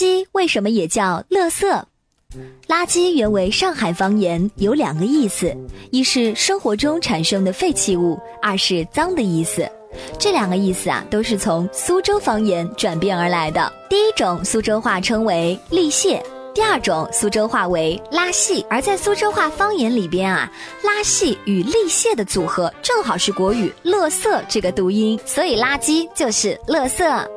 圾为什么也叫垃圾？垃圾原为上海方言，有两个意思：一是生活中产生的废弃物，二是脏的意思。这两个意思啊，都是从苏州方言转变而来的。第一种苏州话称为沥屑，第二种苏州话为拉细。而在苏州话方言里边啊，拉细与沥屑的组合正好是国语“乐色”这个读音，所以垃圾就是乐色。